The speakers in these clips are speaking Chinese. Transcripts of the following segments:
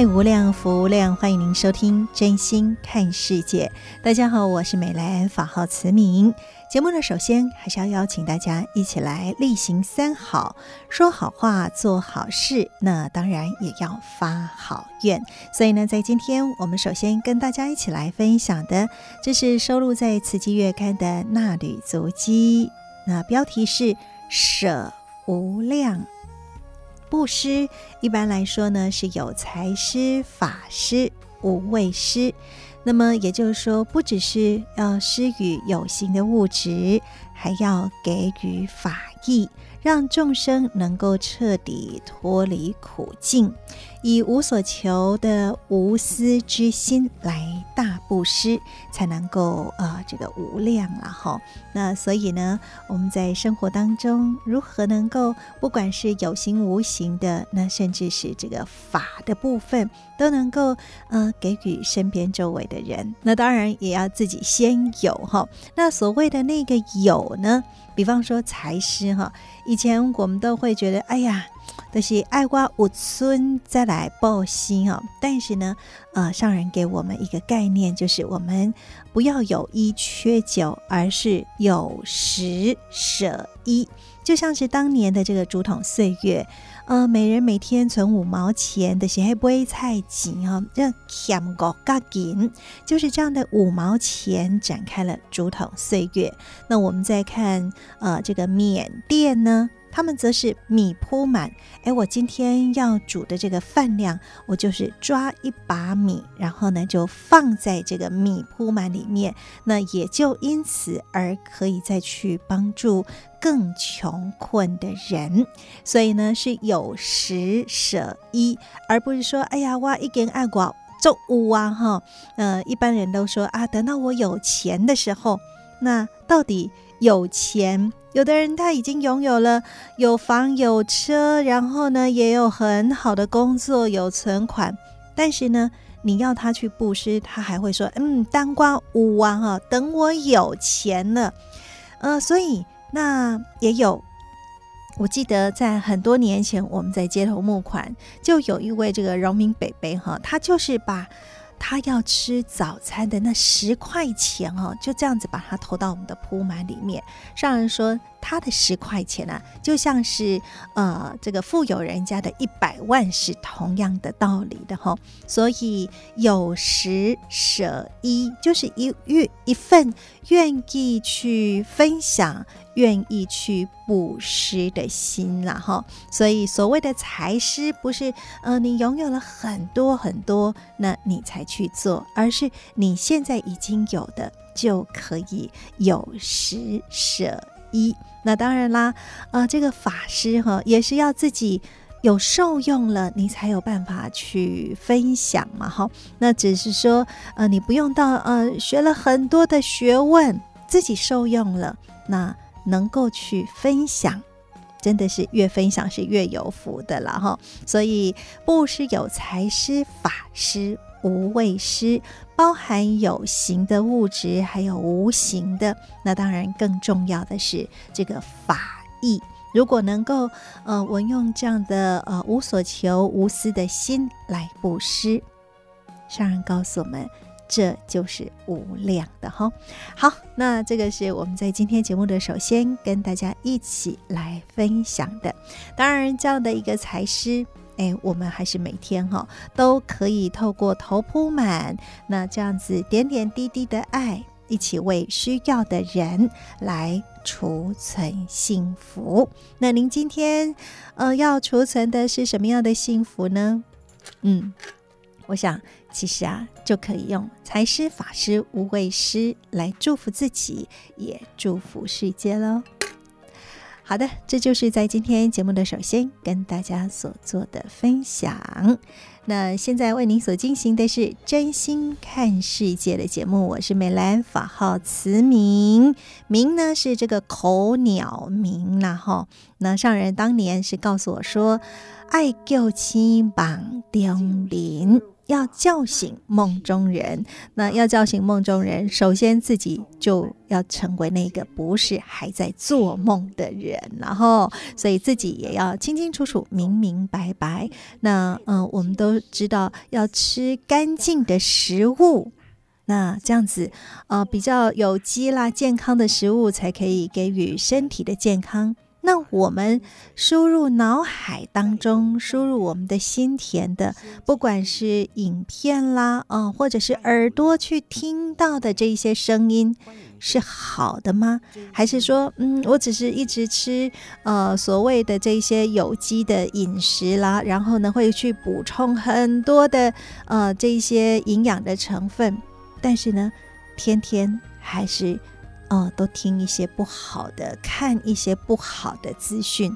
爱无量，福无量，欢迎您收听《真心看世界》。大家好，我是美兰，法号慈明。节目呢，首先还是要邀请大家一起来例行三好，说好话，做好事。那当然也要发好愿。所以呢，在今天我们首先跟大家一起来分享的，这是收录在《慈济月刊》的《衲履足迹》。那标题是“舍无量”。布施一般来说呢，是有财施、法施、无畏施。那么也就是说，不只是要施予有形的物质，还要给予法益。让众生能够彻底脱离苦境，以无所求的无私之心来大布施，才能够呃这个无量了哈。那所以呢，我们在生活当中如何能够不管是有形无形的，那甚至是这个法的部分，都能够呃给予身边周围的人。那当然也要自己先有哈。那所谓的那个有呢？比方说财施哈，以前我们都会觉得，哎呀，都是爱瓜五村再来报喜哈。但是呢，呃，上人给我们一个概念，就是我们不要有一缺九，而是有十舍一，就像是当年的这个竹筒岁月。呃，每人每天存五毛钱的是黑杯菜钱哈，这欠个嘎紧，就是这样的五毛钱展开了竹筒岁月。那我们再看呃这个缅甸呢，他们则是米铺满。哎，我今天要煮的这个饭量，我就是抓一把米，然后呢就放在这个米铺满里面，那也就因此而可以再去帮助更穷困的人。所以呢是有十舍一，而不是说哎呀哇一根爱寡就无啊哈。呃，一般人都说啊，等到我有钱的时候，那到底有钱？有的人他已经拥有了有房有车，然后呢也有很好的工作，有存款，但是呢，你要他去布施，他还会说：“嗯，当官无王哈，等我有钱了。”呃，所以那也有，我记得在很多年前，我们在街头募款，就有一位这个农民伯伯哈，他就是把。他要吃早餐的那十块钱哦，就这样子把它投到我们的铺满里面。上人说，他的十块钱呢、啊，就像是呃这个富有人家的一百万是同样的道理的哈。所以有十舍一，就是一一一份愿意去分享。愿意去布施的心了哈，所以所谓的财施不是呃你拥有了很多很多，那你才去做，而是你现在已经有的就可以有十舍一。那当然啦，呃这个法师哈也是要自己有受用了，你才有办法去分享嘛哈。那只是说呃你不用到呃学了很多的学问，自己受用了那。能够去分享，真的是越分享是越有福的了哈。所以布施有财施、法师、无畏施，包含有形的物质，还有无形的。那当然更重要的是这个法益。如果能够呃，我用这样的呃无所求、无私的心来布施，上人告诉我们。这就是无量的哈。好，那这个是我们在今天节目的首先跟大家一起来分享的。当然，这样的一个财施，哎，我们还是每天哈都可以透过头铺满，那这样子点点滴滴的爱，一起为需要的人来储存幸福。那您今天呃要储存的是什么样的幸福呢？嗯，我想其实啊就可以用财师法师无畏师来祝福自己，也祝福世界喽。好的，这就是在今天节目的首先跟大家所做的分享。那现在为您所进行的是真心看世界的节目，我是美兰，法号慈明，明呢是这个口鸟明然后那上人当年是告诉我说，爱救亲榜凋零。要叫醒梦中人，那要叫醒梦中人，首先自己就要成为那个不是还在做梦的人，然后，所以自己也要清清楚楚、明明白白。那嗯、我们都知道要吃干净的食物，那这样子呃比较有机啦、健康的食物才可以给予身体的健康。那我们输入脑海当中，输入我们的心田的，不管是影片啦，啊、呃，或者是耳朵去听到的这些声音，是好的吗？还是说，嗯，我只是一直吃呃所谓的这些有机的饮食啦，然后呢会去补充很多的呃这些营养的成分，但是呢，天天还是。哦，都听一些不好的，看一些不好的资讯，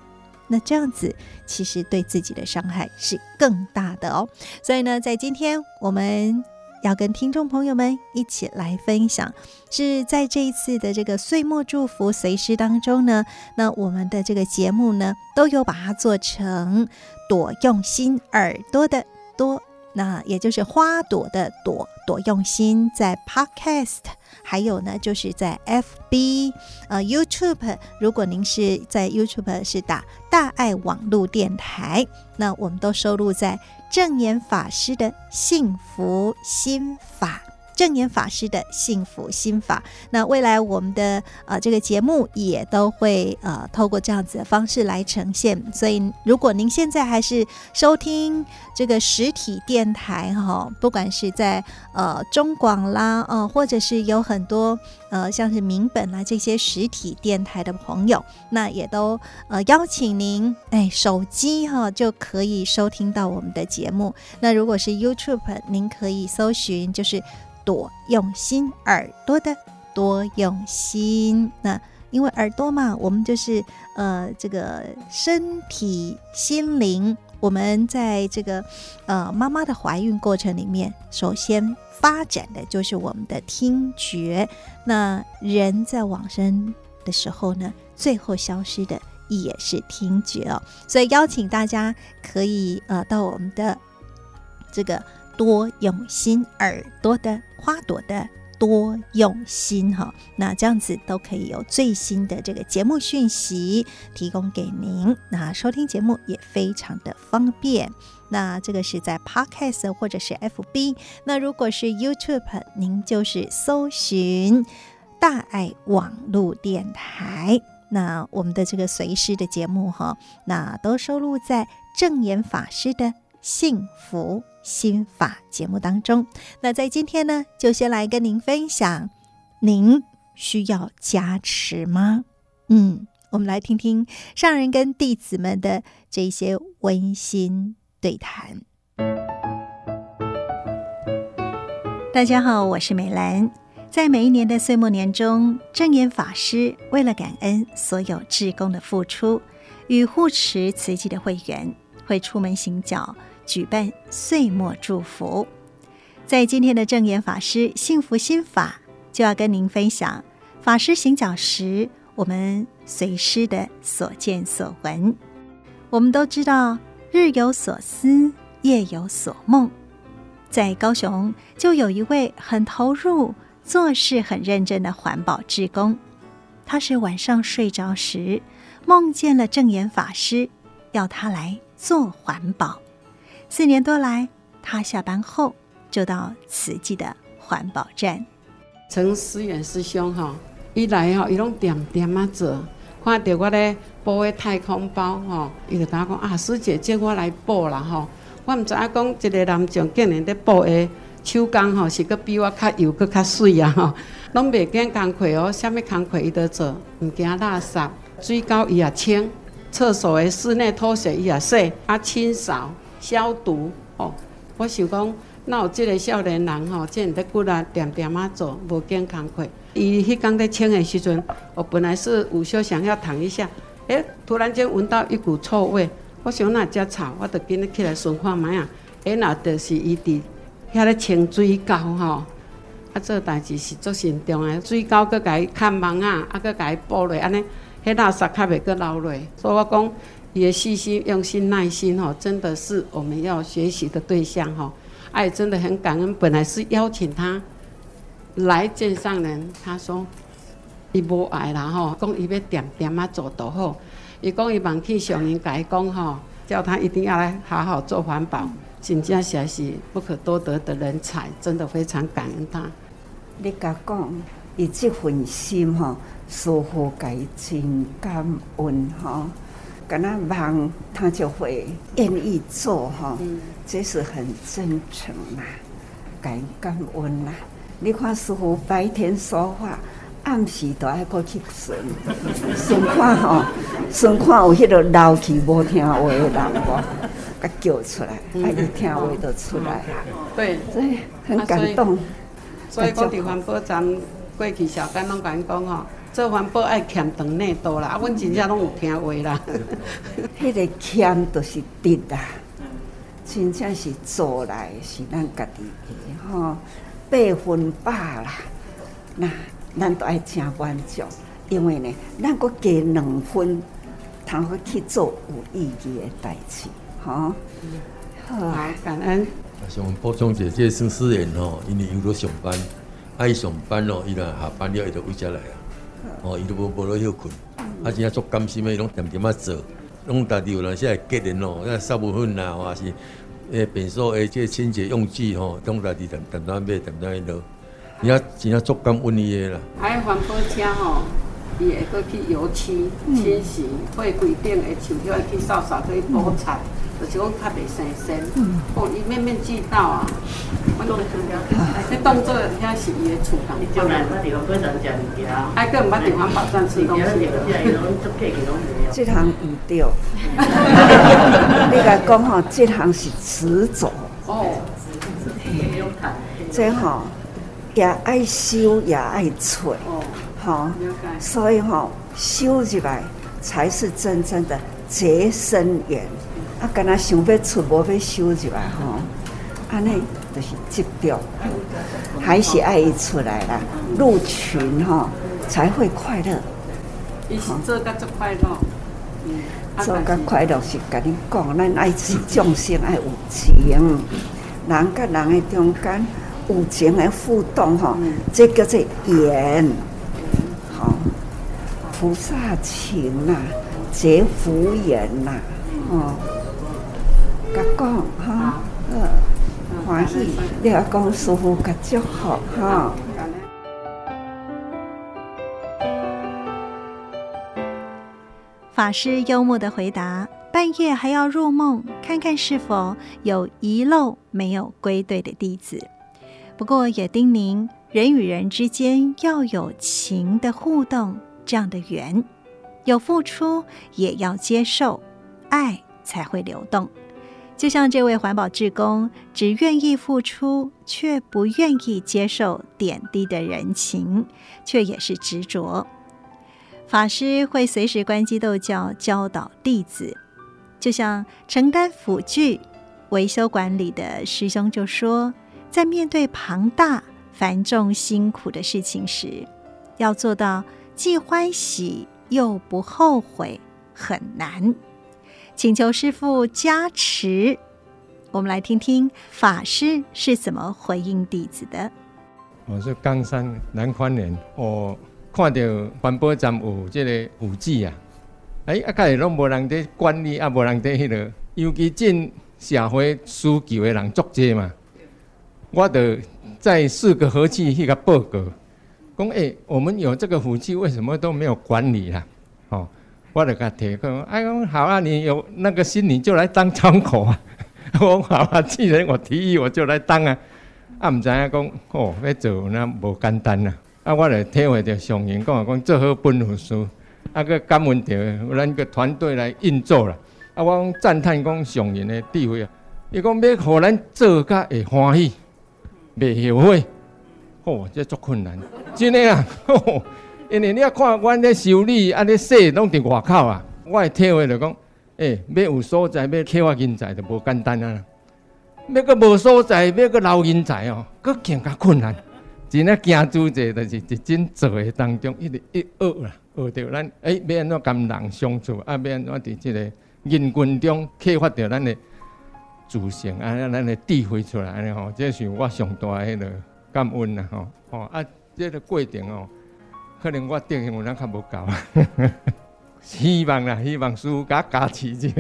那这样子其实对自己的伤害是更大的哦。所以呢，在今天我们要跟听众朋友们一起来分享，是在这一次的这个岁末祝福随师当中呢，那我们的这个节目呢，都有把它做成朵用心耳朵的多。那也就是花朵的朵，朵用心在 Podcast，还有呢就是在 FB，呃 YouTube，如果您是在 YouTube 是打大爱网络电台，那我们都收录在正言法师的幸福心法。证严法师的幸福心法，那未来我们的呃这个节目也都会呃透过这样子的方式来呈现。所以，如果您现在还是收听这个实体电台哈，不管是在呃中广啦，呃或者是有很多呃像是民本啦这些实体电台的朋友，那也都呃邀请您哎手机哈就可以收听到我们的节目。那如果是 YouTube，您可以搜寻就是。朵用心耳朵的多用心，那因为耳朵嘛，我们就是呃这个身体心灵，我们在这个呃妈妈的怀孕过程里面，首先发展的就是我们的听觉。那人在往生的时候呢，最后消失的也是听觉哦。所以邀请大家可以呃到我们的这个。多用心耳朵的花朵的多用心哈，那这样子都可以有最新的这个节目讯息提供给您。那收听节目也非常的方便。那这个是在 Podcast 或者是 FB。那如果是 YouTube，您就是搜寻大爱网络电台。那我们的这个随师的节目哈，那都收录在证言法师的幸福心法节目当中，那在今天呢，就先来跟您分享，您需要加持吗？嗯，我们来听听上人跟弟子们的这些温馨对谈。大家好，我是美兰。在每一年的岁末年中，正言法师为了感恩所有志工的付出与护持慈济的会员，会出门行脚。举办岁末祝福，在今天的正言法师幸福心法，就要跟您分享法师行脚时，我们随师的所见所闻。我们都知道，日有所思，夜有所梦。在高雄，就有一位很投入、做事很认真的环保志工，他是晚上睡着时，梦见了正言法师，要他来做环保。四年多来，他下班后就到慈济的环保站。陈思远师兄哈，一来哈，伊拢点点啊做，看到我咧包个太空包哈，伊就甲我讲啊，师姐叫我来包啦哈。我毋知影讲一个男众竟然咧包个手工吼是阁比我较油阁较水啊吼，拢袂惊工课哦，啥物工课伊都做，毋惊垃圾，水沟伊也清，厕所的室内拖鞋伊也洗，啊清扫消毒哦。我想讲，那有即个少年人吼，即个骨力点点啊做，无惊工课。伊迄工在清的时阵，我本来是午休想要躺一下，诶、突然间闻到一股臭味，我想那遮臭，我就紧起来顺看觅啊，诶、欸，那就是伊伫遐咧清水沟吼，啊，做代志是足慎重的，水沟阁甲伊看网啊，啊，阁甲伊补落，安尼，迄垃圾较袂阁流落。所以我讲，伊的细心、用心、耐心吼，真的是我们要学习的对象吼。哎，真的很感恩，本来是邀请他。来见上人，他说伊无爱啦吼，讲伊要点点啊做都好。伊讲伊望去上人甲伊讲吼，叫他一定要来好好做环保，真正是是不可多得的人才，真的非常感恩他。你甲讲，伊这份心吼，师父甲伊真感恩吼，敢若望他就会愿意做吼，嗯、这是很真诚啦，感感恩啦。你看师傅白天说话，暗时都爱过去顺，顺看吼，顺看有迄个老去无听话的人无，甲叫出来，啊伊听话就出来啊。对，所以很感动。所以讲伫环保站过去小干拢甲因讲吼，做环保爱欠长内多啦，啊，阮真正拢有听话啦。迄个欠就是得啦，真正是做来是咱家己的吼。八分饱啦，那咱都爱真满足，因为呢，咱阁加两分，通去去做有意义的代志，吼。好啊，感恩。想补充一下，这个孙思源吼，因为伊有上班，爱上班咯，伊若下班了，伊就回家来啊。哦，伊都无无落休困，啊，真正足甘心的，伊拢点点啊做，拢家己有人些个人咯，那扫部分啦，或是。诶，便所诶，即清洁用具吼，拢家己淡淡淡买，淡淡去落，伊啊真正足感恩伊诶啦。还有环保车吼，伊会阁去油漆、清洗，会规定会树叶去扫扫，去补菜，就是讲较袂生锈。哦，伊面面俱到啊。我讲你动作遐是伊诶厝工。你将来捌地方过常食物件。还阁毋捌地方保障吃东西。这项唔对。你甲讲吼，这项是执着。哦。这吼也爱修也爱揣。哦。好。所以吼修起来才是真正的结生缘。啊，敢若想要出无要收入来吼，安尼就是执着，还是爱伊出来啦，入群吼才会快乐。伊是做甲足快乐。做甲快乐是甲你讲，咱爱是众生爱有情，人甲人诶中间有情诶互动吼，这叫做缘，好，菩萨情呐，结福缘呐，哦，甲讲哈，呃，欢喜，你阿讲师父甲祝福哈。法师幽默的回答：“半夜还要入梦，看看是否有遗漏没有归队的弟子。不过也叮咛，人与人之间要有情的互动，这样的缘，有付出也要接受，爱才会流动。就像这位环保志工，只愿意付出，却不愿意接受点滴的人情，却也是执着。”法师会随时关机逗教，教导弟子。就像承担辅具、维修管理的师兄就说，在面对庞大繁重辛苦的事情时，要做到既欢喜又不后悔，很难。请求师父加持。我们来听听法师是怎么回应弟子的。我是冈山南宽人，我。看到环保站有这个辅具啊，哎，啊，家己拢无人在管理，啊，无人在迄个，尤其进社会需求的人足济嘛。我得在四个和气去个报告，讲哎，我们有这个辅具，为什么都没有管理啦？我得甲提讲，哎，讲好啊，你有那个心，你就来当窗口啊。我好啊，既然我提议，我就来当啊。啊，毋知影讲哦，要做那无简单啊。啊，我来体会着上人讲啊，讲做好本分事，啊，搁感恩着咱个团队来运作啦。啊，我讲赞叹讲上人的智慧啊，伊讲要互咱做甲会欢喜，袂后悔，哦，这足困难，真诶啊！因为你啊看阮咧修理啊咧说拢伫外口啊，我的体会着讲，诶、欸，要有所在，要开发人才就无简单啊。要个无所在，要个捞人才哦，佫更加困难。真啊，行主者就是一种做诶当中，一直一学啦，学着咱诶要安怎跟人相处，啊，要安怎伫即个人群中开发着咱诶自信，啊，咱诶智慧出来安尼吼，这是我上大诶迄个感恩啦吼。哦啊，这个过程哦，可能我德行有人较无够，希望啦，希望师傅加加持一下。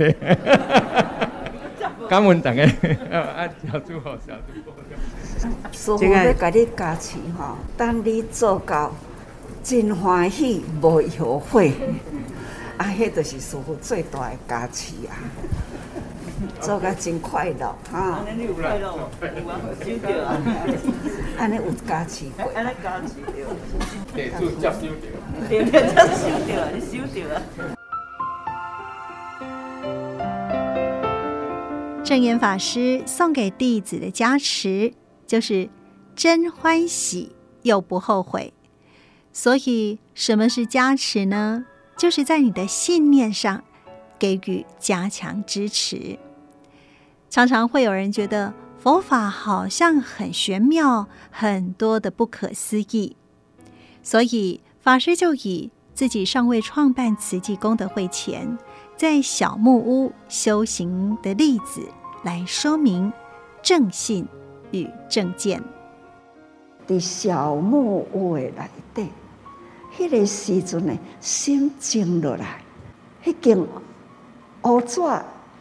感恩大家，啊，小小。师傅要甲你加持吼，等你做到真欢喜，无后悔，啊，迄就是师傅最大的加持啊！做甲真快乐，哈！安尼你有快乐无？有啊，收到啊！安尼有加持过，安尼加持着，地主接收着，地主接收着，你收着啊！正言法师送给弟子的加持，就是真欢喜又不后悔。所以，什么是加持呢？就是在你的信念上给予加强支持。常常会有人觉得佛法好像很玄妙，很多的不可思议，所以法师就以自己尚未创办慈济功德会前，在小木屋修行的例子来说明正信与正见。在小木屋的内底，迄个时阵呢，心静落来，迄间屋纸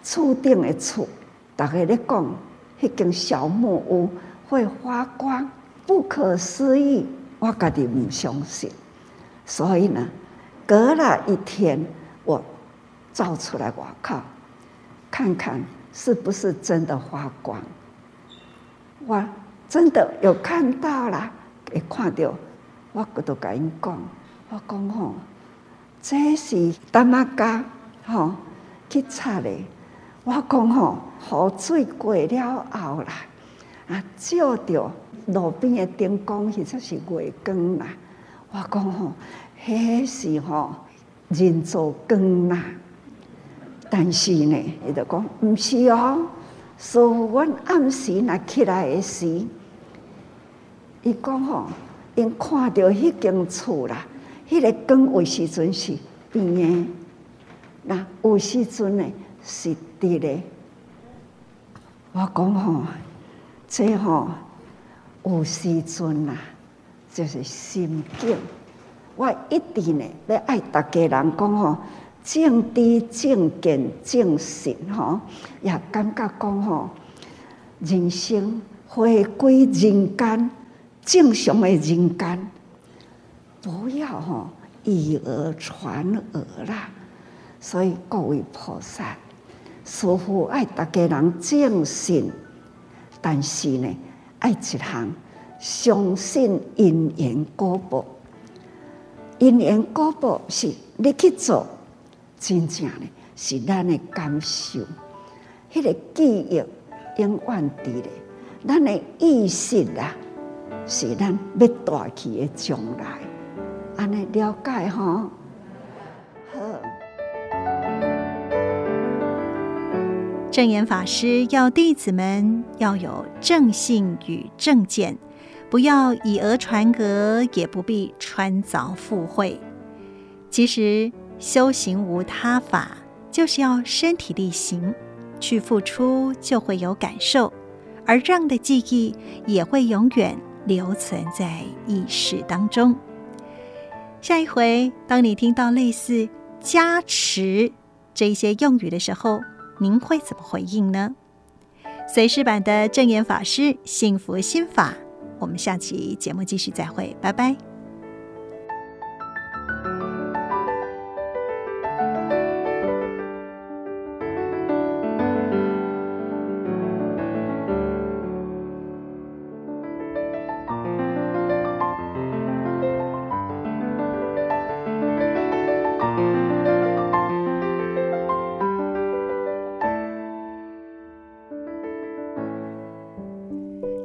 厝顶的厝，大家咧讲，迄间小木屋会发光，不可思议。我家己唔相信，所以呢，隔了一天，我。照出来，我靠，看看是不是真的发光？我真的有看到了，会看到。我搁都甲因讲，我讲吼，这是达玛嘎吼去擦的。我讲吼，雨水过了后啦，啊，照着路边的灯光，其实是月光啦。我讲吼，迄是吼人造光啦。但是呢，伊就讲毋是哦。所以阮暗时若起来诶时，伊讲吼，因看到迄间厝啦，迄、个光有时阵是变诶，那有时阵呢是伫咧。我讲吼，这吼有时阵啦，就是心境。我一直呢要爱逐家人讲吼。正知正见正信，吼，也感觉讲吼，人生回归人间，正常的人间，不要吼以讹传讹啦。所以各位菩萨，师父爱大家人正信，但是呢，爱一项相信因缘果报，因缘果报是你去做。真正呢，是咱的感受，迄个记忆永远伫咧，咱的意识啊，是咱要带去的将来，安尼了解吼？证严法师要弟子们要有正信与正见，不要以讹传讹，也不必穿凿附会。其实。修行无他法，就是要身体力行，去付出就会有感受，而这样的记忆也会永远留存在意识当中。下一回，当你听到类似“加持”这些用语的时候，您会怎么回应呢？随师版的正言法师幸福心法，我们下期节目继续再会，拜拜。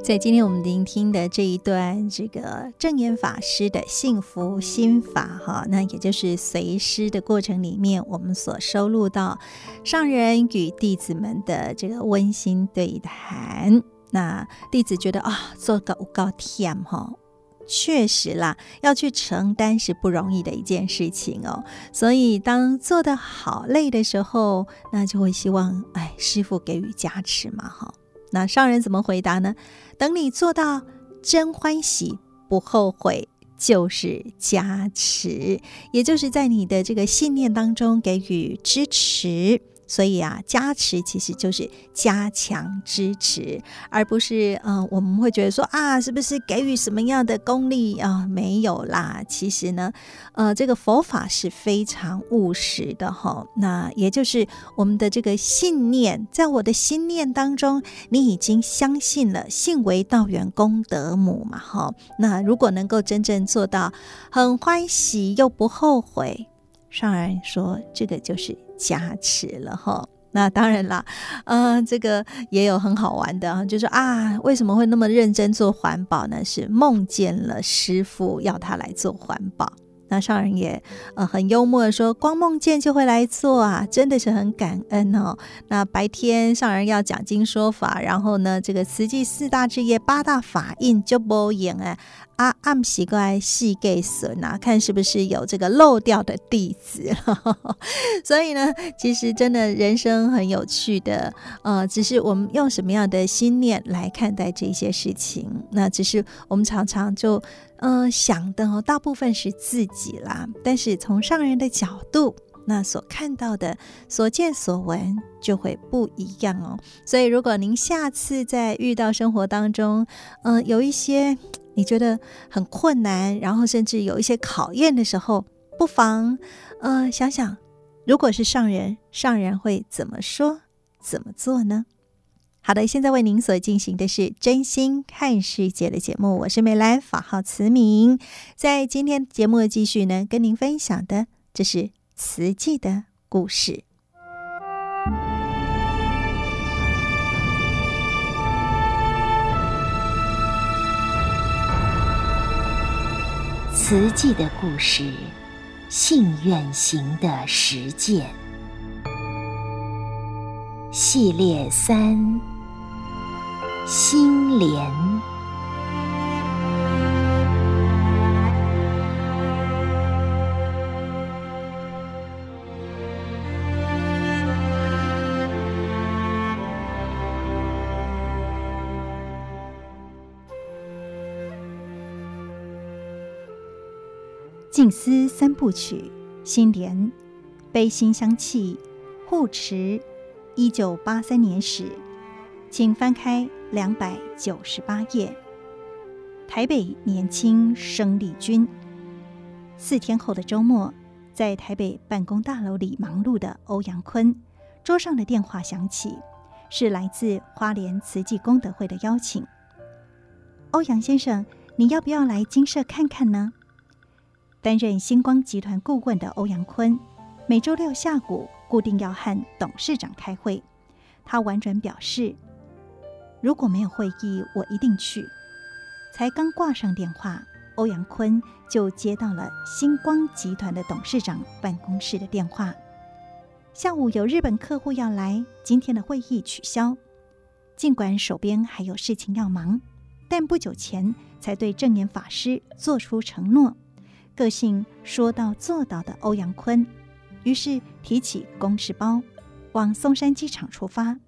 在今天我们聆听的这一段，这个证严法师的幸福心法，哈，那也就是随师的过程里面，我们所收录到上人与弟子们的这个温馨对谈。那弟子觉得啊，做个高天哈，确实啦，要去承担是不容易的一件事情哦。所以当做得好累的时候，那就会希望哎，师傅给予加持嘛，哈。那上人怎么回答呢？等你做到真欢喜不后悔，就是加持，也就是在你的这个信念当中给予支持。所以啊，加持其实就是加强支持，而不是嗯、呃，我们会觉得说啊，是不是给予什么样的功力啊？没有啦，其实呢，呃，这个佛法是非常务实的哈。那也就是我们的这个信念，在我的心念当中，你已经相信了，信为道源功德母嘛哈。那如果能够真正做到很欢喜又不后悔，上人说这个就是。加持了哈，那当然啦，呃，这个也有很好玩的，就是啊，为什么会那么认真做环保呢？是梦见了师父要他来做环保。那上人也呃很幽默的说，光梦见就会来做啊，真的是很感恩哦。那白天上人要讲经说法，然后呢，这个慈济四大志业八大法印就不演哎。啊，暗时过来细给损啊，看是不是有这个漏掉的弟子。所以呢，其实真的人生很有趣的，呃，只是我们用什么样的心念来看待这些事情。那只是我们常常就，呃，想的哦，大部分是自己啦。但是从上人的角度，那所看到的、所见所闻就会不一样哦。所以，如果您下次在遇到生活当中，呃，有一些。你觉得很困难，然后甚至有一些考验的时候，不妨呃想想，如果是上人，上人会怎么说、怎么做呢？好的，现在为您所进行的是真心看世界的节目，我是美兰，法号慈明。在今天节目继续呢，跟您分享的这是慈济的故事。慈济的故事，信愿行的实践系列三：心莲。静思三部曲，心莲，悲心相契，护持，一九八三年始，请翻开两百九十八页。台北年轻生力军。四天后的周末，在台北办公大楼里忙碌的欧阳坤，桌上的电话响起，是来自花莲慈济功德会的邀请。欧阳先生，你要不要来精舍看看呢？担任星光集团顾问的欧阳坤，每周六下午固定要和董事长开会。他婉转表示：“如果没有会议，我一定去。”才刚挂上电话，欧阳坤就接到了星光集团的董事长办公室的电话：“下午有日本客户要来，今天的会议取消。”尽管手边还有事情要忙，但不久前才对证严法师做出承诺。个性说到做到的欧阳坤，于是提起公事包，往松山机场出发。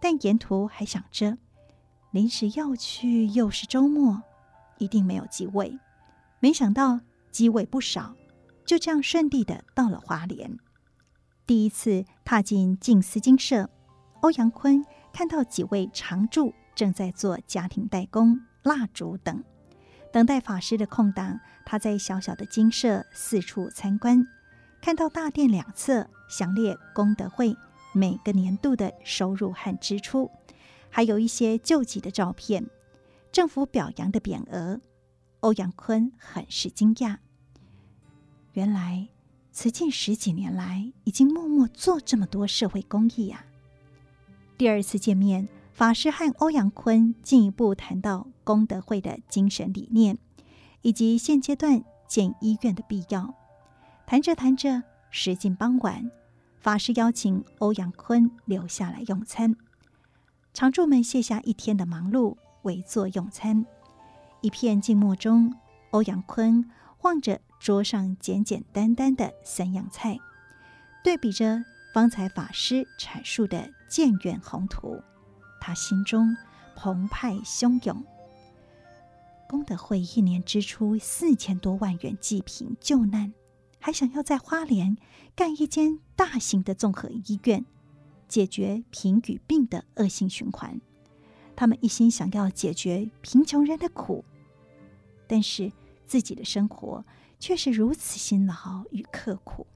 但沿途还想着，临时要去，又是周末，一定没有机位。没想到机位不少，就这样顺利的到了花莲。第一次踏进静思精舍，欧阳坤看到几位常住正在做家庭代工、蜡烛等。等待法师的空档，他在小小的精舍四处参观，看到大殿两侧详列功德会每个年度的收入和支出，还有一些救济的照片，政府表扬的匾额。欧阳坤很是惊讶，原来慈济十几年来已经默默做这么多社会公益、啊。第二次见面，法师和欧阳坤进一步谈到功德会的精神理念，以及现阶段建医院的必要。谈着谈着，时近傍晚，法师邀请欧阳坤留下来用餐。常住们卸下一天的忙碌，围坐用餐。一片静默中，欧阳坤望着桌上简简单单的三样菜，对比着方才法师阐述的建院宏图。他心中澎湃汹涌。功德会一年支出四千多万元济贫救难，还想要在花莲干一间大型的综合医院，解决贫与病的恶性循环。他们一心想要解决贫穷人的苦，但是自己的生活却是如此辛劳与刻苦。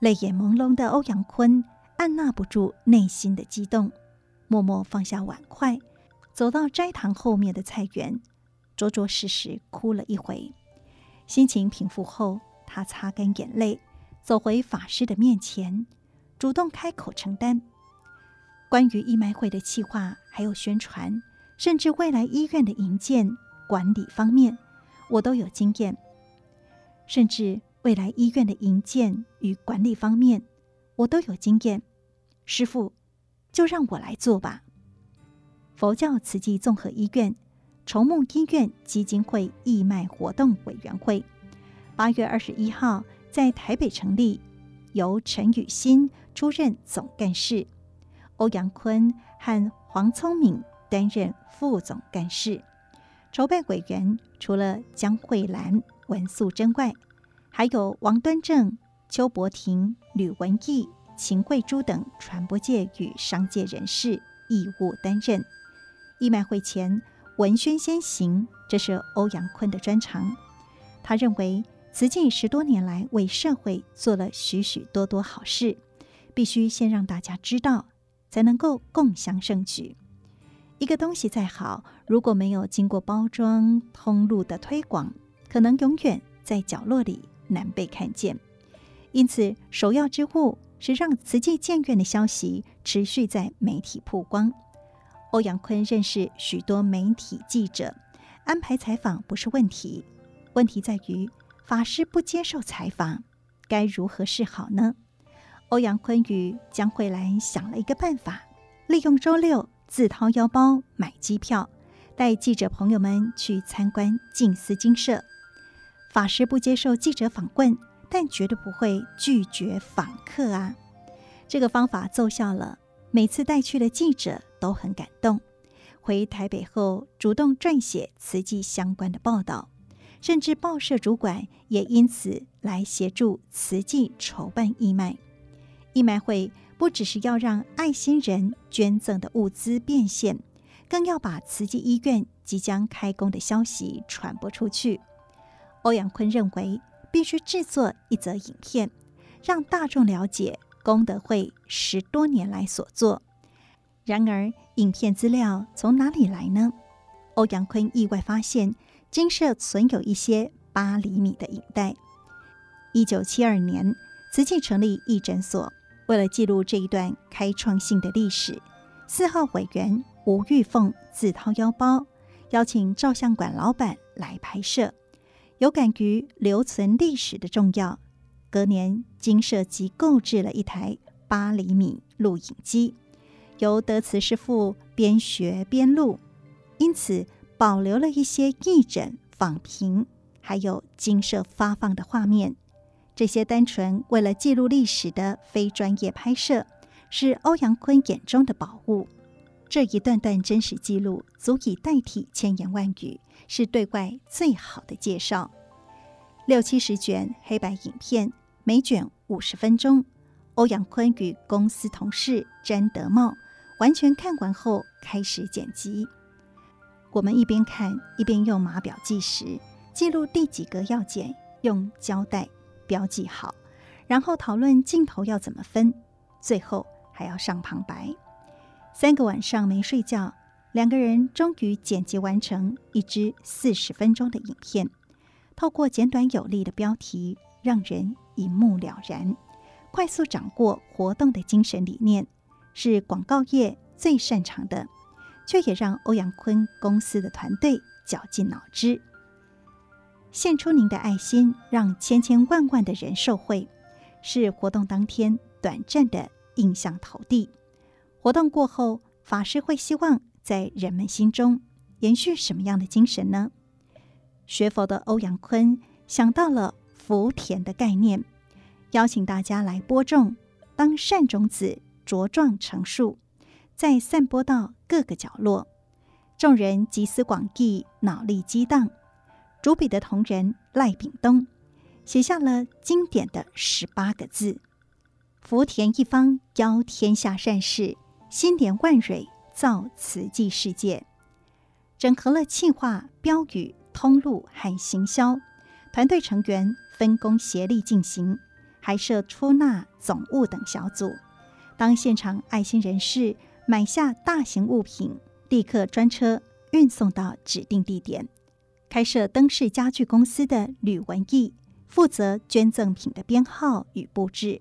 泪眼朦胧的欧阳坤。按捺不住内心的激动，默默放下碗筷，走到斋堂后面的菜园，着着实实哭了一回。心情平复后，他擦干眼泪，走回法师的面前，主动开口承担。关于义卖会的企划，还有宣传，甚至未来医院的营建管理方面，我都有经验。甚至未来医院的营建与管理方面，我都有经验，师父，就让我来做吧。佛教慈济综合医院筹募医院基金会义卖活动委员会，八月二十一号在台北成立，由陈雨欣出任总干事，欧阳坤和黄聪敏担任副总干事。筹备委员除了江慧兰、文素珍外，还有王端正。邱伯庭、吕文义、秦慧珠等传播界与商界人士义务担任。义卖会前文宣先行，这是欧阳坤的专长。他认为，慈济十多年来为社会做了许许多多好事，必须先让大家知道，才能够共襄盛举。一个东西再好，如果没有经过包装、通路的推广，可能永远在角落里难被看见。因此，首要之务是让慈济建院的消息持续在媒体曝光。欧阳坤认识许多媒体记者，安排采访不是问题，问题在于法师不接受采访，该如何是好呢？欧阳坤与江慧兰想了一个办法，利用周六自掏腰包买机票，带记者朋友们去参观静思精舍。法师不接受记者访问。但绝对不会拒绝访客啊！这个方法奏效了，每次带去的记者都很感动。回台北后，主动撰写慈济相关的报道，甚至报社主管也因此来协助慈济筹办义卖。义卖会不只是要让爱心人捐赠的物资变现，更要把慈济医院即将开工的消息传播出去。欧阳坤认为。必须制作一则影片，让大众了解功德会十多年来所做。然而，影片资料从哪里来呢？欧阳坤意外发现，精舍存有一些八厘米的影带。一九七二年，慈济成立义诊所，为了记录这一段开创性的历史，四号委员吴玉凤自掏腰包，邀请照相馆老板来拍摄。有感于留存历史的重要，隔年精舍即购置了一台八厘米录影机，由德慈师傅边学边录，因此保留了一些义诊访评，还有精舍发放的画面。这些单纯为了记录历史的非专业拍摄，是欧阳坤眼中的宝物。这一段段真实记录，足以代替千言万语。是对外最好的介绍。六七十卷黑白影片，每卷五十分钟。欧阳坤与公司同事詹德茂完全看完后，开始剪辑。我们一边看一边用码表计时，记录第几格要剪，用胶带标记好，然后讨论镜头要怎么分，最后还要上旁白。三个晚上没睡觉。两个人终于剪辑完成一支四十分钟的影片，透过简短有力的标题，让人一目了然，快速掌握活动的精神理念，是广告业最擅长的，却也让欧阳坤公司的团队绞尽脑汁。献出您的爱心，让千千万万的人受惠，是活动当天短暂的印象投递。活动过后，法师会希望在人们心中延续什么样的精神呢？学佛的欧阳坤想到了福田的概念，邀请大家来播种，当善种子茁壮成树，再散播到各个角落。众人集思广益，脑力激荡，主笔的同仁赖炳东写下了经典的十八个字：“福田一方，邀天下善士。”心连万蕊造瓷器世界，整合了企划、标语、通路和行销团队成员分工协力进行，还设出纳、总务等小组。当现场爱心人士买下大型物品，立刻专车运送到指定地点。开设灯饰家具公司的吕文义负责捐赠品的编号与布置。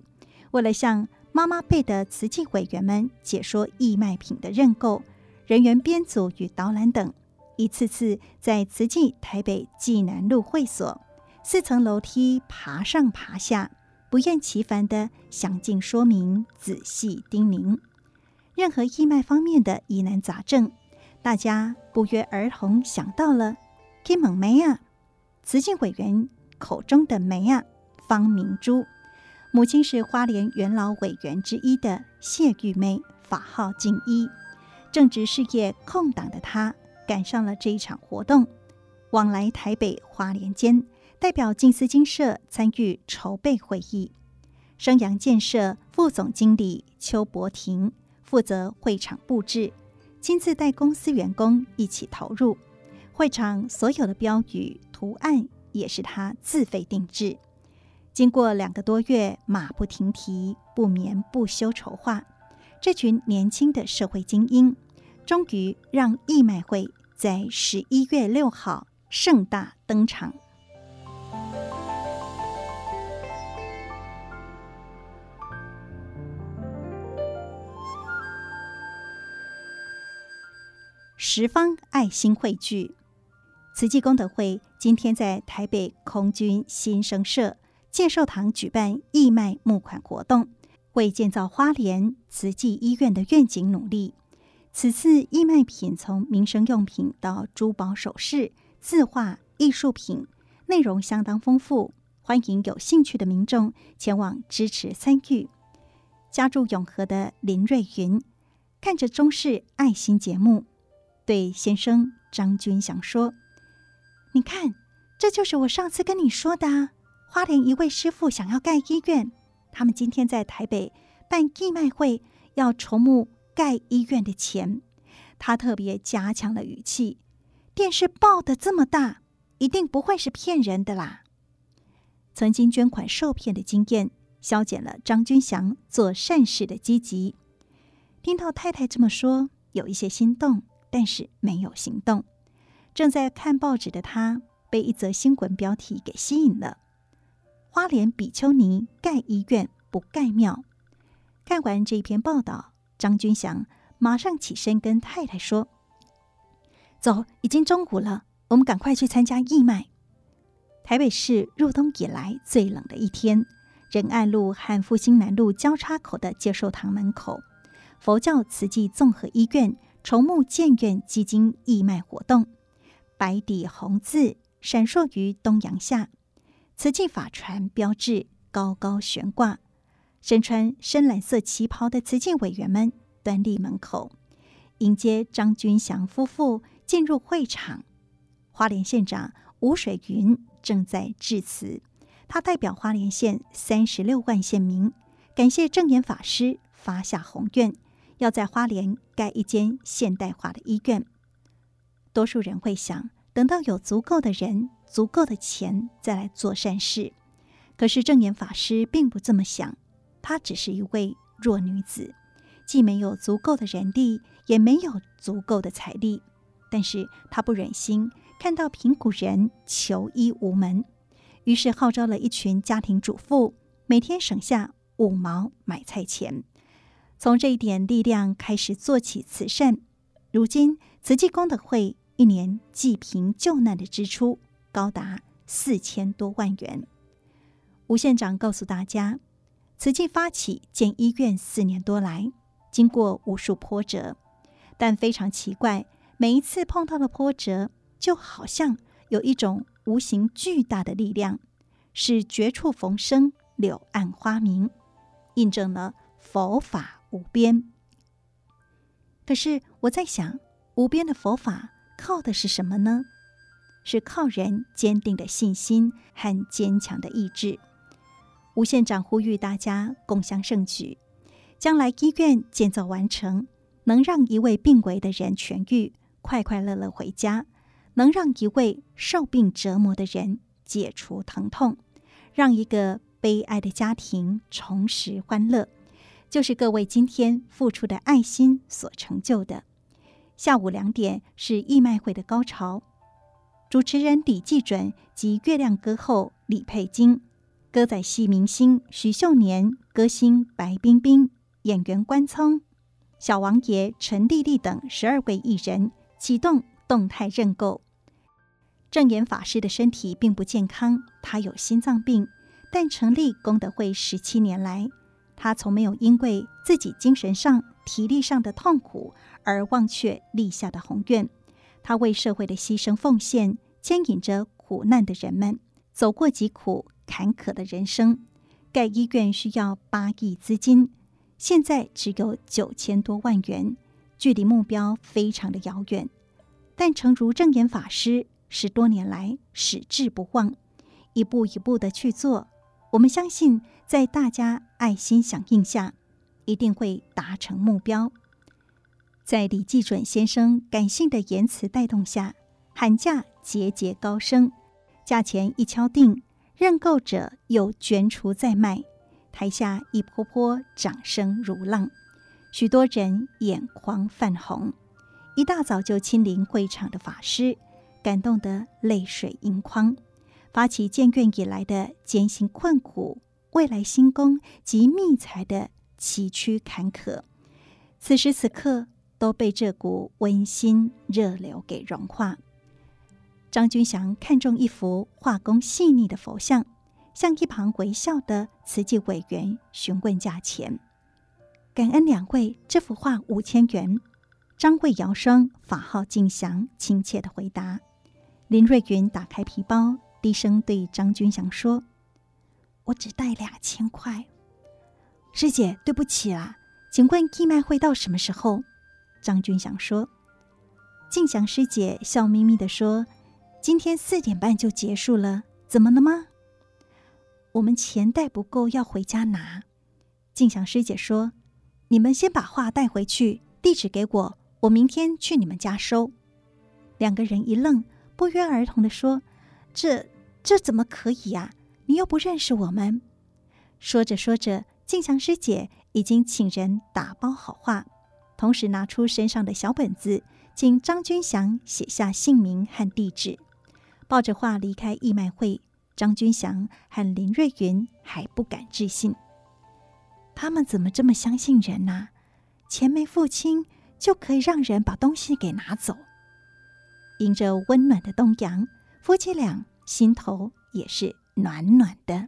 为了向妈妈辈的慈济委员们解说义卖品的认购、人员编组与导览等，一次次在慈济台北济南路会所四层楼梯爬上爬下，不厌其烦地详尽说明、仔细叮咛。任何义卖方面的疑难杂症，大家不约而同想到了金门梅啊，慈济委员口中的梅啊，方明珠。母亲是花莲元老委员之一的谢玉梅，法号静一。正值事业空档的她，赶上了这一场活动，往来台北花莲间，代表静思金社参与筹备会议。生阳建设副总经理邱伯庭负责会场布置，亲自带公司员工一起投入。会场所有的标语图案也是他自费定制。经过两个多月马不停蹄、不眠不休筹划，这群年轻的社会精英，终于让义卖会在十一月六号盛大登场。十方爱心汇聚，慈济功德会今天在台北空军新生社。介寿堂举办义卖募款活动，为建造花莲慈济医院的愿景努力。此次义卖品从民生用品到珠宝首饰、字画、艺术品，内容相当丰富。欢迎有兴趣的民众前往支持参与。家住永和的林瑞云看着中式爱心节目，对先生张军祥说：“你看，这就是我上次跟你说的啊。”花莲一位师傅想要盖医院，他们今天在台北办义卖会，要筹募盖医院的钱。他特别加强了语气：“电视报的这么大，一定不会是骗人的啦。”曾经捐款受骗的经验，消减了张军祥做善事的积极。听到太太这么说，有一些心动，但是没有行动。正在看报纸的他，被一则新闻标题给吸引了。花莲比丘尼盖医院不盖庙。看完这一篇报道，张君祥马上起身跟太太说：“走，已经中午了，我们赶快去参加义卖。”台北市入冬以来最冷的一天，仁爱路和复兴南路交叉口的介寿堂门口，佛教慈济综合医院筹募建院基金义卖活动，白底红字闪烁于东阳下。慈济法船标志高高悬挂，身穿深蓝色旗袍的慈济委员们端立门口，迎接张军祥夫妇进入会场。花莲县长吴水云正在致辞，他代表花莲县三十六万县民，感谢正言法师发下宏愿，要在花莲盖一间现代化的医院。多数人会想，等到有足够的人。足够的钱再来做善事，可是证严法师并不这么想。她只是一位弱女子，既没有足够的人力，也没有足够的财力。但是她不忍心看到贫苦人求医无门，于是号召了一群家庭主妇，每天省下五毛买菜钱，从这一点力量开始做起慈善。如今，慈济功德会一年济贫救难的支出高达四千多万元。吴县长告诉大家，慈济发起建医院四年多来，经过无数波折，但非常奇怪，每一次碰到的波折，就好像有一种无形巨大的力量，使绝处逢生，柳暗花明，印证了佛法无边。可是我在想，无边的佛法靠的是什么呢？是靠人坚定的信心和坚强的意志。吴县长呼吁大家共襄盛举，将来医院建造完成，能让一位病危的人痊愈，快快乐乐回家；能让一位受病折磨的人解除疼痛，让一个悲哀的家庭重拾欢乐，就是各位今天付出的爱心所成就的。下午两点是义卖会的高潮，主持人李济准及月亮歌后李佩金。歌仔戏明星徐秀年、歌星白冰冰、演员关聪、小王爷陈丽丽等十二位艺人启动动态认购。证严法师的身体并不健康，他有心脏病，但成立功德会十七年来，他从没有因为自己精神上、体力上的痛苦而忘却立下的宏愿。他为社会的牺牲奉献，牵引着苦难的人们走过疾苦。坎坷的人生，盖医院需要八亿资金，现在只有九千多万元，距离目标非常的遥远。但诚如证严法师十多年来矢志不忘，一步一步的去做，我们相信在大家爱心响应下，一定会达成目标。在李济准先生感性的言辞带动下，寒假节节高升，价钱一敲定。认购者又捐出再卖，台下一波波掌声如浪，许多人眼眶泛红。一大早就亲临会场的法师，感动得泪水盈眶。发起建院以来的艰辛困苦，未来新功及觅财的崎岖坎坷，此时此刻都被这股温馨热流给融化。张君祥看中一幅画工细腻的佛像，向一旁微笑的慈济委员询问价钱。感恩两位，这幅画五千元。张慧瑶双法号静祥，亲切的回答。林瑞云打开皮包，低声对张君祥说：“我只带两千块。”师姐，对不起啦，请问义卖会到什么时候？张君祥说。静祥师姐笑眯眯的说。今天四点半就结束了，怎么了吗？我们钱带不够，要回家拿。静祥师姐说：“你们先把画带回去，地址给我，我明天去你们家收。”两个人一愣，不约而同地说：“这这怎么可以呀？你又不认识我们。”说着说着，静祥师姐已经请人打包好画，同时拿出身上的小本子，请张君祥写下姓名和地址。抱着画离开义卖会，张君祥和林瑞云还不敢置信，他们怎么这么相信人呢、钱没付清就可以让人把东西给拿走。迎着温暖的东阳，夫妻俩心头也是暖暖的。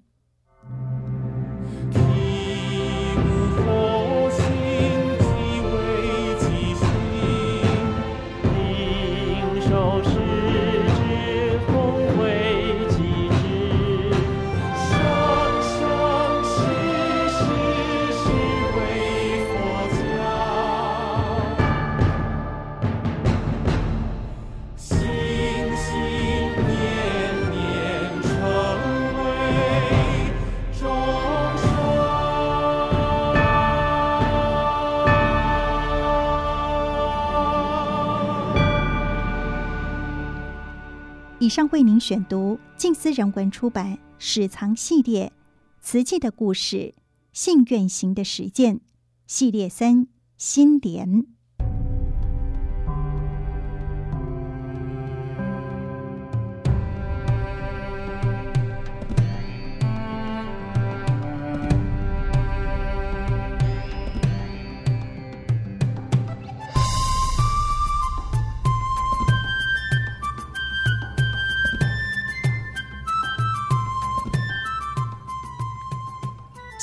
以上为您选读静思人文出版《史藏系列：瓷器的故事，信愿行的实践》系列三：心莲。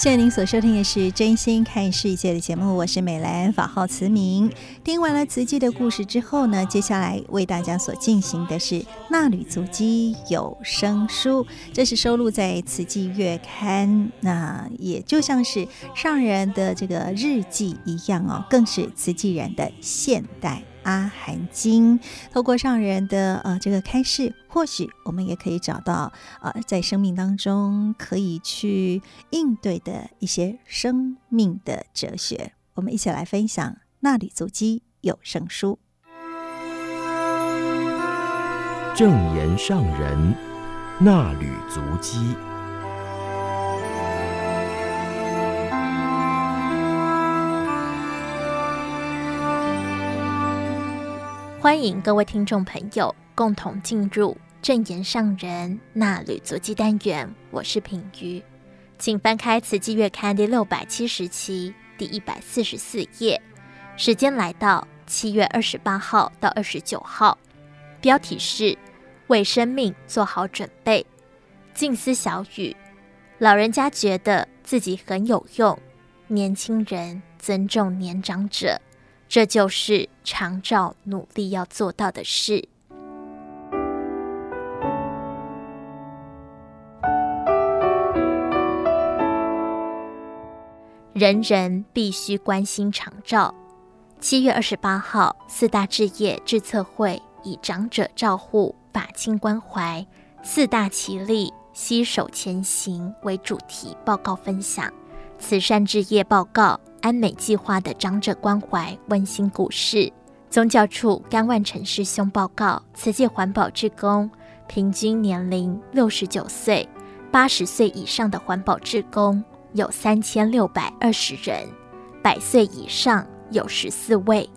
现在您所收听的是《真心看世界》的节目，我是美兰，法号慈明。听完了慈济的故事之后呢，接下来为大家所进行的是《纳履足迹有声书》，这是收录在《慈济月刊》，那也就像是上人的这个日记一样哦，更是慈济人的现代。阿含经，透过上人的呃这个开示，或许我们也可以找到呃在生命当中可以去应对的一些生命的哲学。我们一起来分享《纳履足迹有声书》，正言上人衲履足迹。欢迎各位听众朋友共同进入正言上人那旅足迹单元，我是品瑜，请翻开《慈济月刊》第六百七十期第一百四十四页，时间来到七月二十八号到二十九号，标题是“为生命做好准备”。静思小语：老人家觉得自己很有用，年轻人尊重年长者。这就是长照努力要做到的事。人人必须关心长照。七月二十八号，四大置业志测会以“长者照护，法亲关怀，四大其力，携手前行”为主题报告分享。慈善置业报告。安美计划的长者关怀温馨故事，宗教处甘万成师兄报告：慈济环保志工平均年龄六十九岁，八十岁以上的环保志工有三千六百二十人，百岁以上有十四位。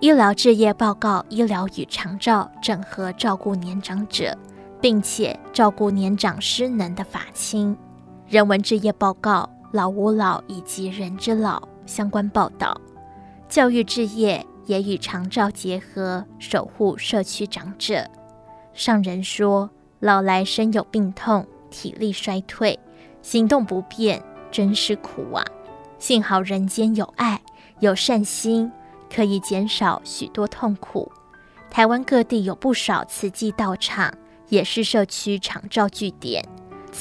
医疗志业报告：医疗与长照整合照顾年长者，并且照顾年长失能的法亲。人文志业报告。老吾老以及人之老相关报道，教育置业也与长照结合，守护社区长者。上人说：“老来身有病痛，体力衰退，行动不便，真是苦啊！幸好人间有爱，有善心，可以减少许多痛苦。台湾各地有不少慈济道场，也是社区长照据点。”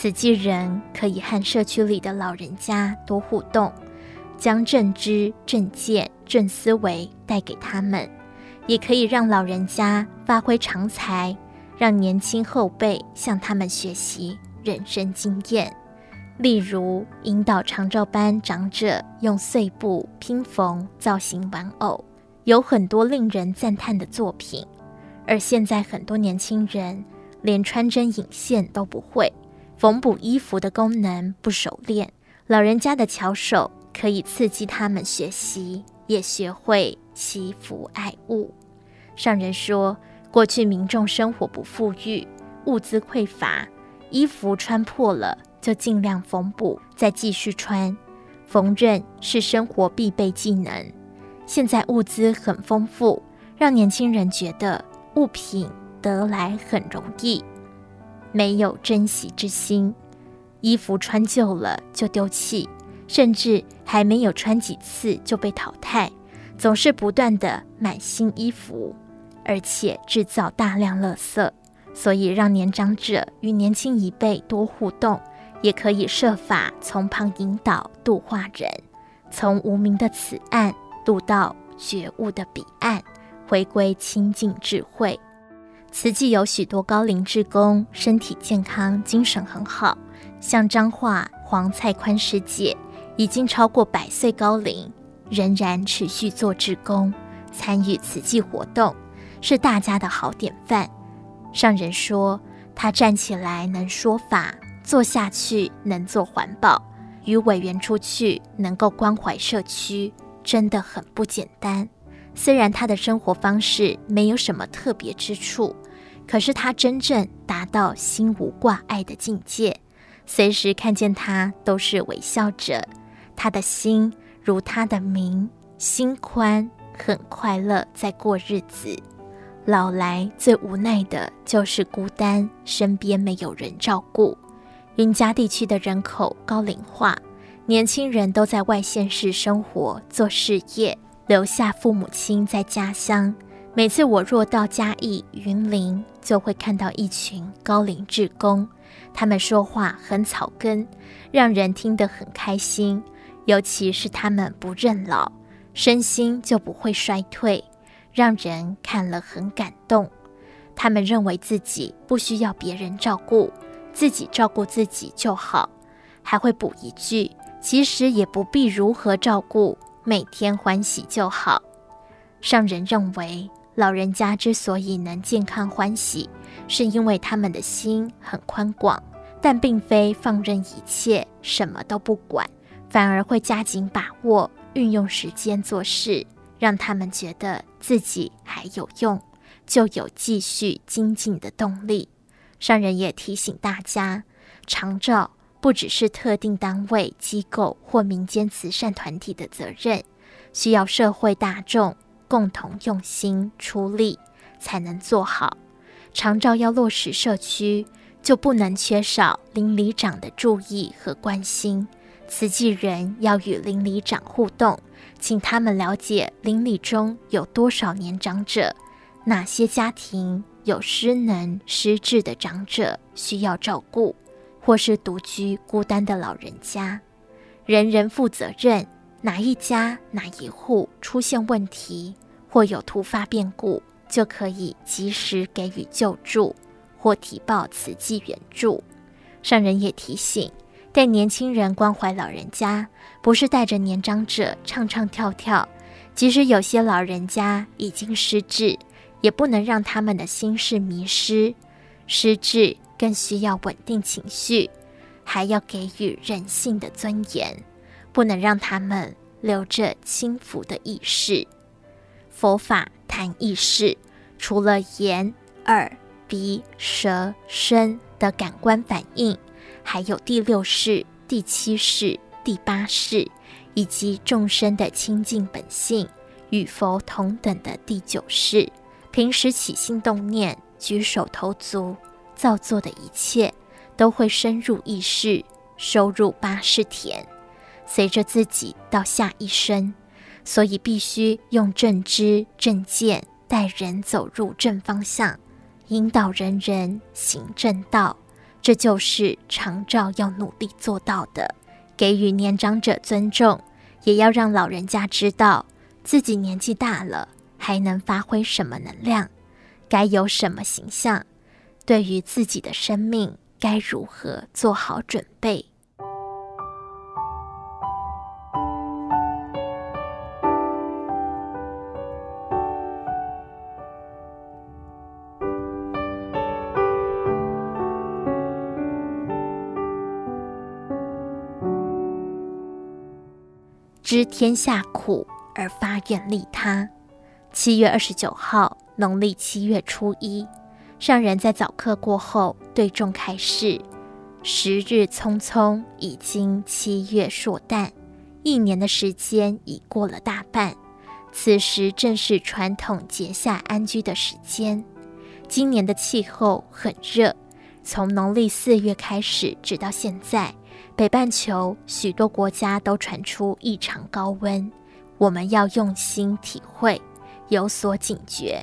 慈济人可以和社区里的老人家多互动，将正知、正见、正思维带给他们，也可以让老人家发挥长才，让年轻后辈向他们学习人生经验。例如，引导长照班长者用碎布拼缝造型玩偶，有很多令人赞叹的作品。而现在很多年轻人连穿针引线都不会。缝补衣服的功能不熟练，老人家的巧手可以刺激他们学习，也学会惜福爱物。上人说，过去民众生活不富裕，物资匮乏，衣服穿破了就尽量缝补，再继续穿。缝纫是生活必备技能。现在物资很丰富，让年轻人觉得物品得来很容易。没有珍惜之心，衣服穿旧了就丢弃，甚至还没有穿几次就被淘汰，总是不断地买新衣服，而且制造大量垃圾。所以，让年长者与年轻一辈多互动，也可以设法从旁引导度化人，从无明的此岸渡到觉悟的彼岸，回归清净智慧。慈济有许多高龄志工，身体健康，精神很好。像彰化黄蔡宽师姐，已经超过百岁高龄，仍然持续做志工，参与慈济活动，是大家的好典范。上人说，他站起来能说法，坐下去能做环保，与委员出去能够关怀社区，真的很不简单。虽然他的生活方式没有什么特别之处，可是他真正达到心无挂碍的境界，随时看见他都是微笑着。他的心如他的名，心宽，很快乐，在过日子。老来最无奈的就是孤单，身边没有人照顾。云嘉地区的人口高龄化，年轻人都在外县市生活做事业，留下父母亲在家乡。每次我若到嘉义、云林，就会看到一群高龄志工，他们说话很草根，让人听得很开心。尤其是他们不认老，身心就不会衰退，让人看了很感动。他们认为自己不需要别人照顾，自己照顾自己就好，还会补一句。其实也不必如何照顾，每天欢喜就好。上人认为，老人家之所以能健康欢喜，是因为他们的心很宽广，但并非放任一切，什么都不管，反而会加紧把握，运用时间做事，让他们觉得自己还有用，就有继续精进的动力。上人也提醒大家，长照。不只是特定单位、机构或民间慈善团体的责任，需要社会大众共同用心出力，才能做好。长照要落实社区，就不能缺少邻里长的注意和关心。慈济人要与邻里长互动，请他们了解邻里中有多少年长者，哪些家庭有失能失智的长者需要照顾。或是独居孤单的老人家，人人负责任。哪一家哪一户出现问题或有突发变故，就可以及时给予救助或提报慈济援助。上人也提醒，带年轻人关怀老人家，不是带着年长者唱唱跳跳。即使有些老人家已经失智，也不能让他们的心事迷失。失智。更需要稳定情绪，还要给予人性的尊严，不能让他们留着轻浮的意识。佛法谈意识，除了眼、耳、鼻、舌、身的感官反应，还有第六识、第七识、第八识，以及众生的清净本性与佛同等的第九识。平时起心动念、举手投足。造作的一切都会深入意识，收入八识田，随着自己到下一生，所以必须用正知正见带人走入正方向，引导人人行正道。这就是长照要努力做到的。给予年长者尊重，也要让老人家知道自己年纪大了，还能发挥什么能量，该有什么形象。对于自己的生命，该如何做好准备？知天下苦而发愿利他。七月二十九号，农历七月初一。上人在早课过后对众开示：时日匆匆，已经七月硕旦，一年的时间已过了大半。此时正是传统节夏安居的时间。今年的气候很热，从农历四月开始，直到现在，北半球许多国家都传出异常高温。我们要用心体会，有所警觉。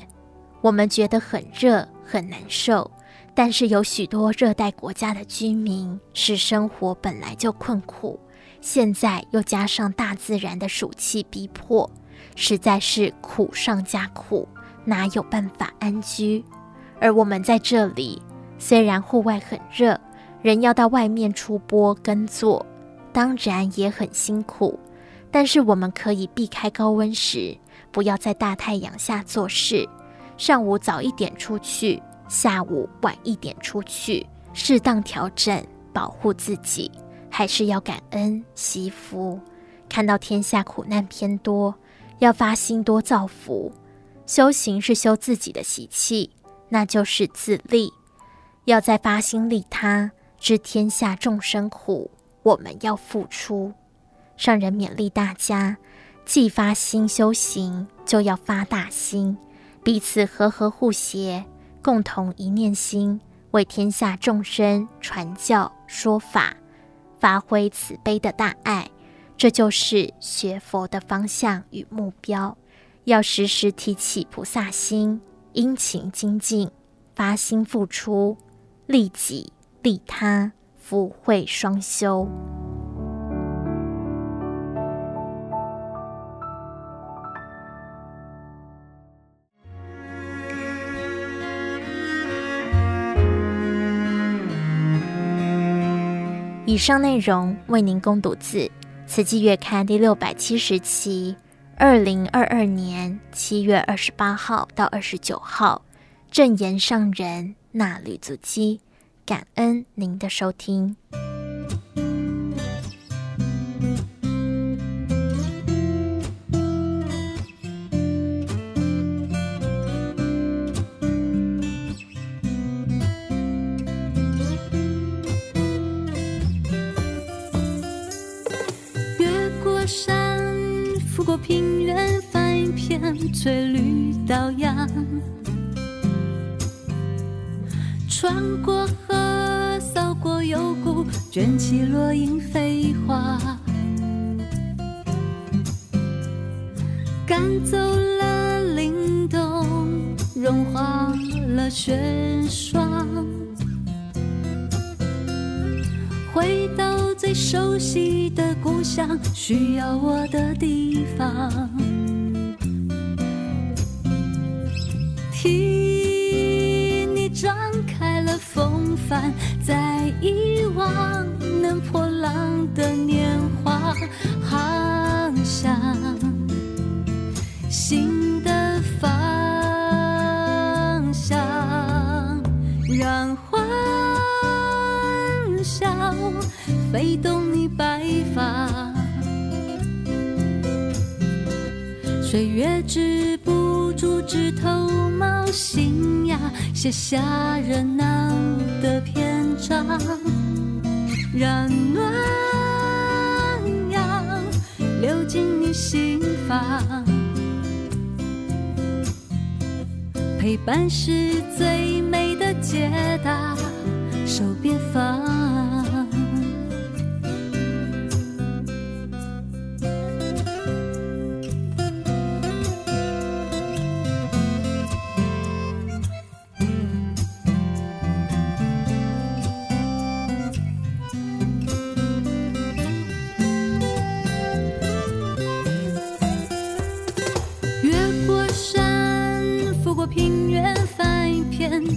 我们觉得很热。很难受，但是有许多热带国家的居民是生活本来就困苦，现在又加上大自然的暑气逼迫，实在是苦上加苦，哪有办法安居？而我们在这里，虽然户外很热，人要到外面出拨耕作，当然也很辛苦，但是我们可以避开高温时，不要在大太阳下做事。上午早一点出去，下午晚一点出去，适当调整，保护自己，还是要感恩惜福。看到天下苦难偏多，要发心多造福。修行是修自己的习气，那就是自利。要在发心利他，知天下众生苦，我们要付出。上人勉励大家，既发心修行，就要发大心。彼此和和互协，共同一念心，为天下众生传教说法，发挥慈悲的大爱，这就是学佛的方向与目标。要时时提起菩萨心，殷勤精进，发心付出，利己利他，福慧双修。以上内容为您恭读自《慈济月刊》第六百七十期，二零二二年七月二十八号到二十九号，正言上人衲履足迹，感恩您的收听。平原翻一片翠绿岛洋，穿过河，扫过幽谷，卷起落英飞花，赶走了凛冬，融化了雪霜，回到最熟悉的故乡，需要我的地方。听在遗忘能破浪的年华，航向新的方向，让欢笑。飞动你白发，岁月之竹枝头冒新芽，写下热闹的篇章，让暖阳流进你心房，陪伴是最美的解答，手别放。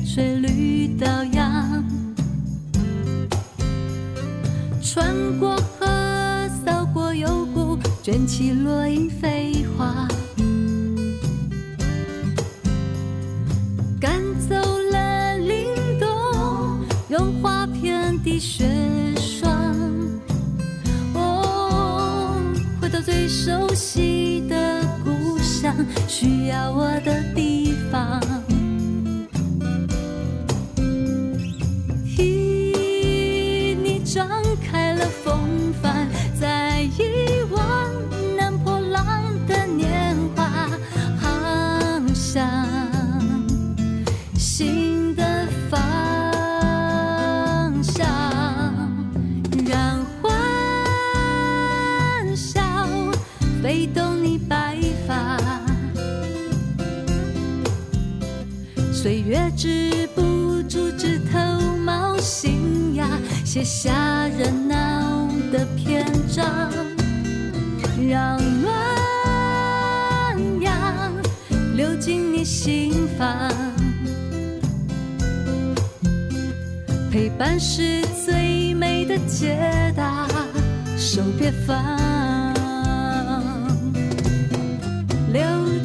最心房陪伴是最美的解答。手别放留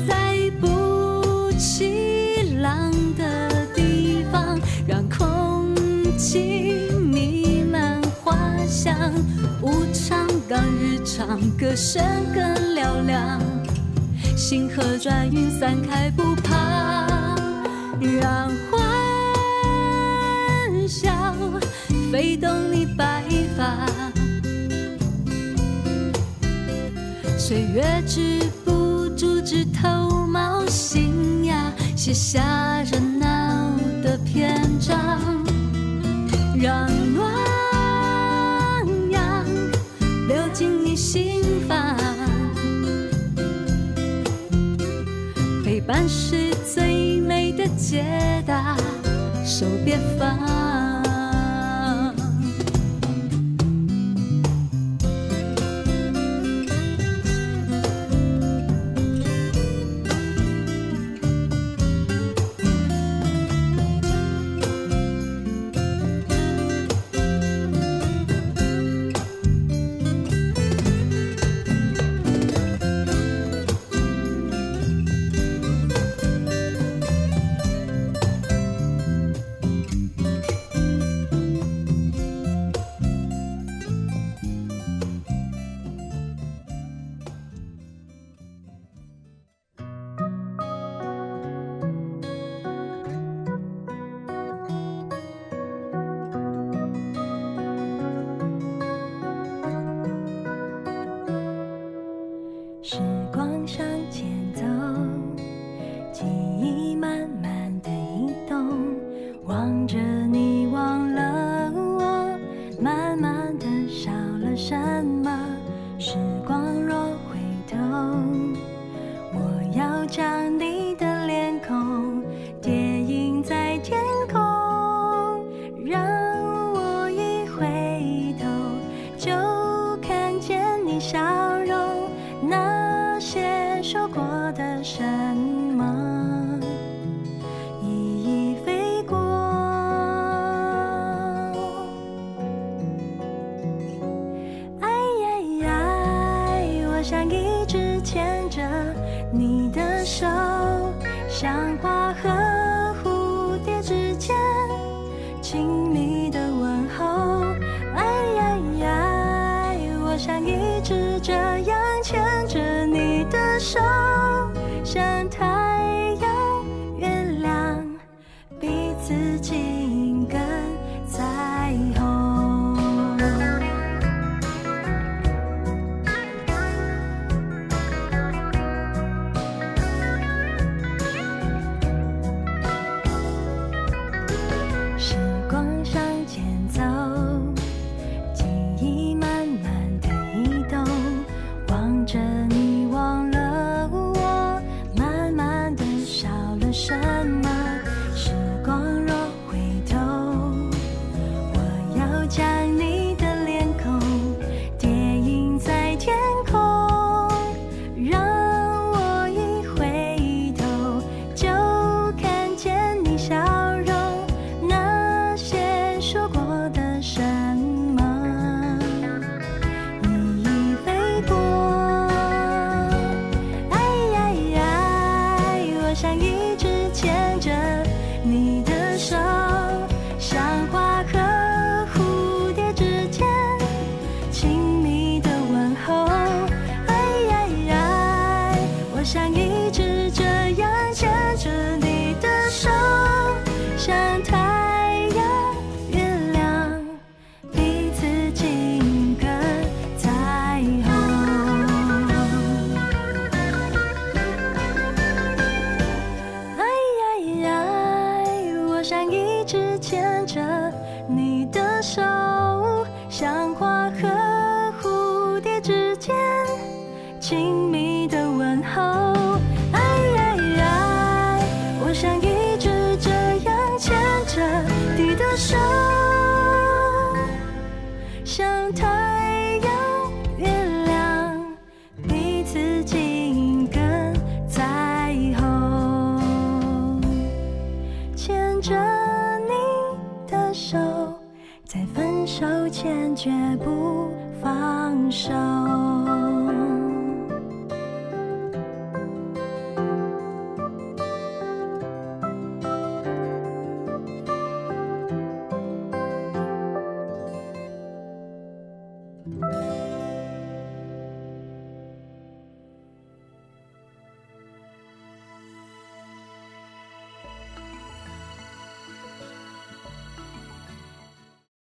在不起浪的地方让空气弥漫花香无常当日常歌声更嘹亮星河转运散开不怕，让欢笑飞动你白发，岁月止不住枝头冒新芽，写下热闹的篇章，让暖阳流进你。心。伴是最美的解答，手别放。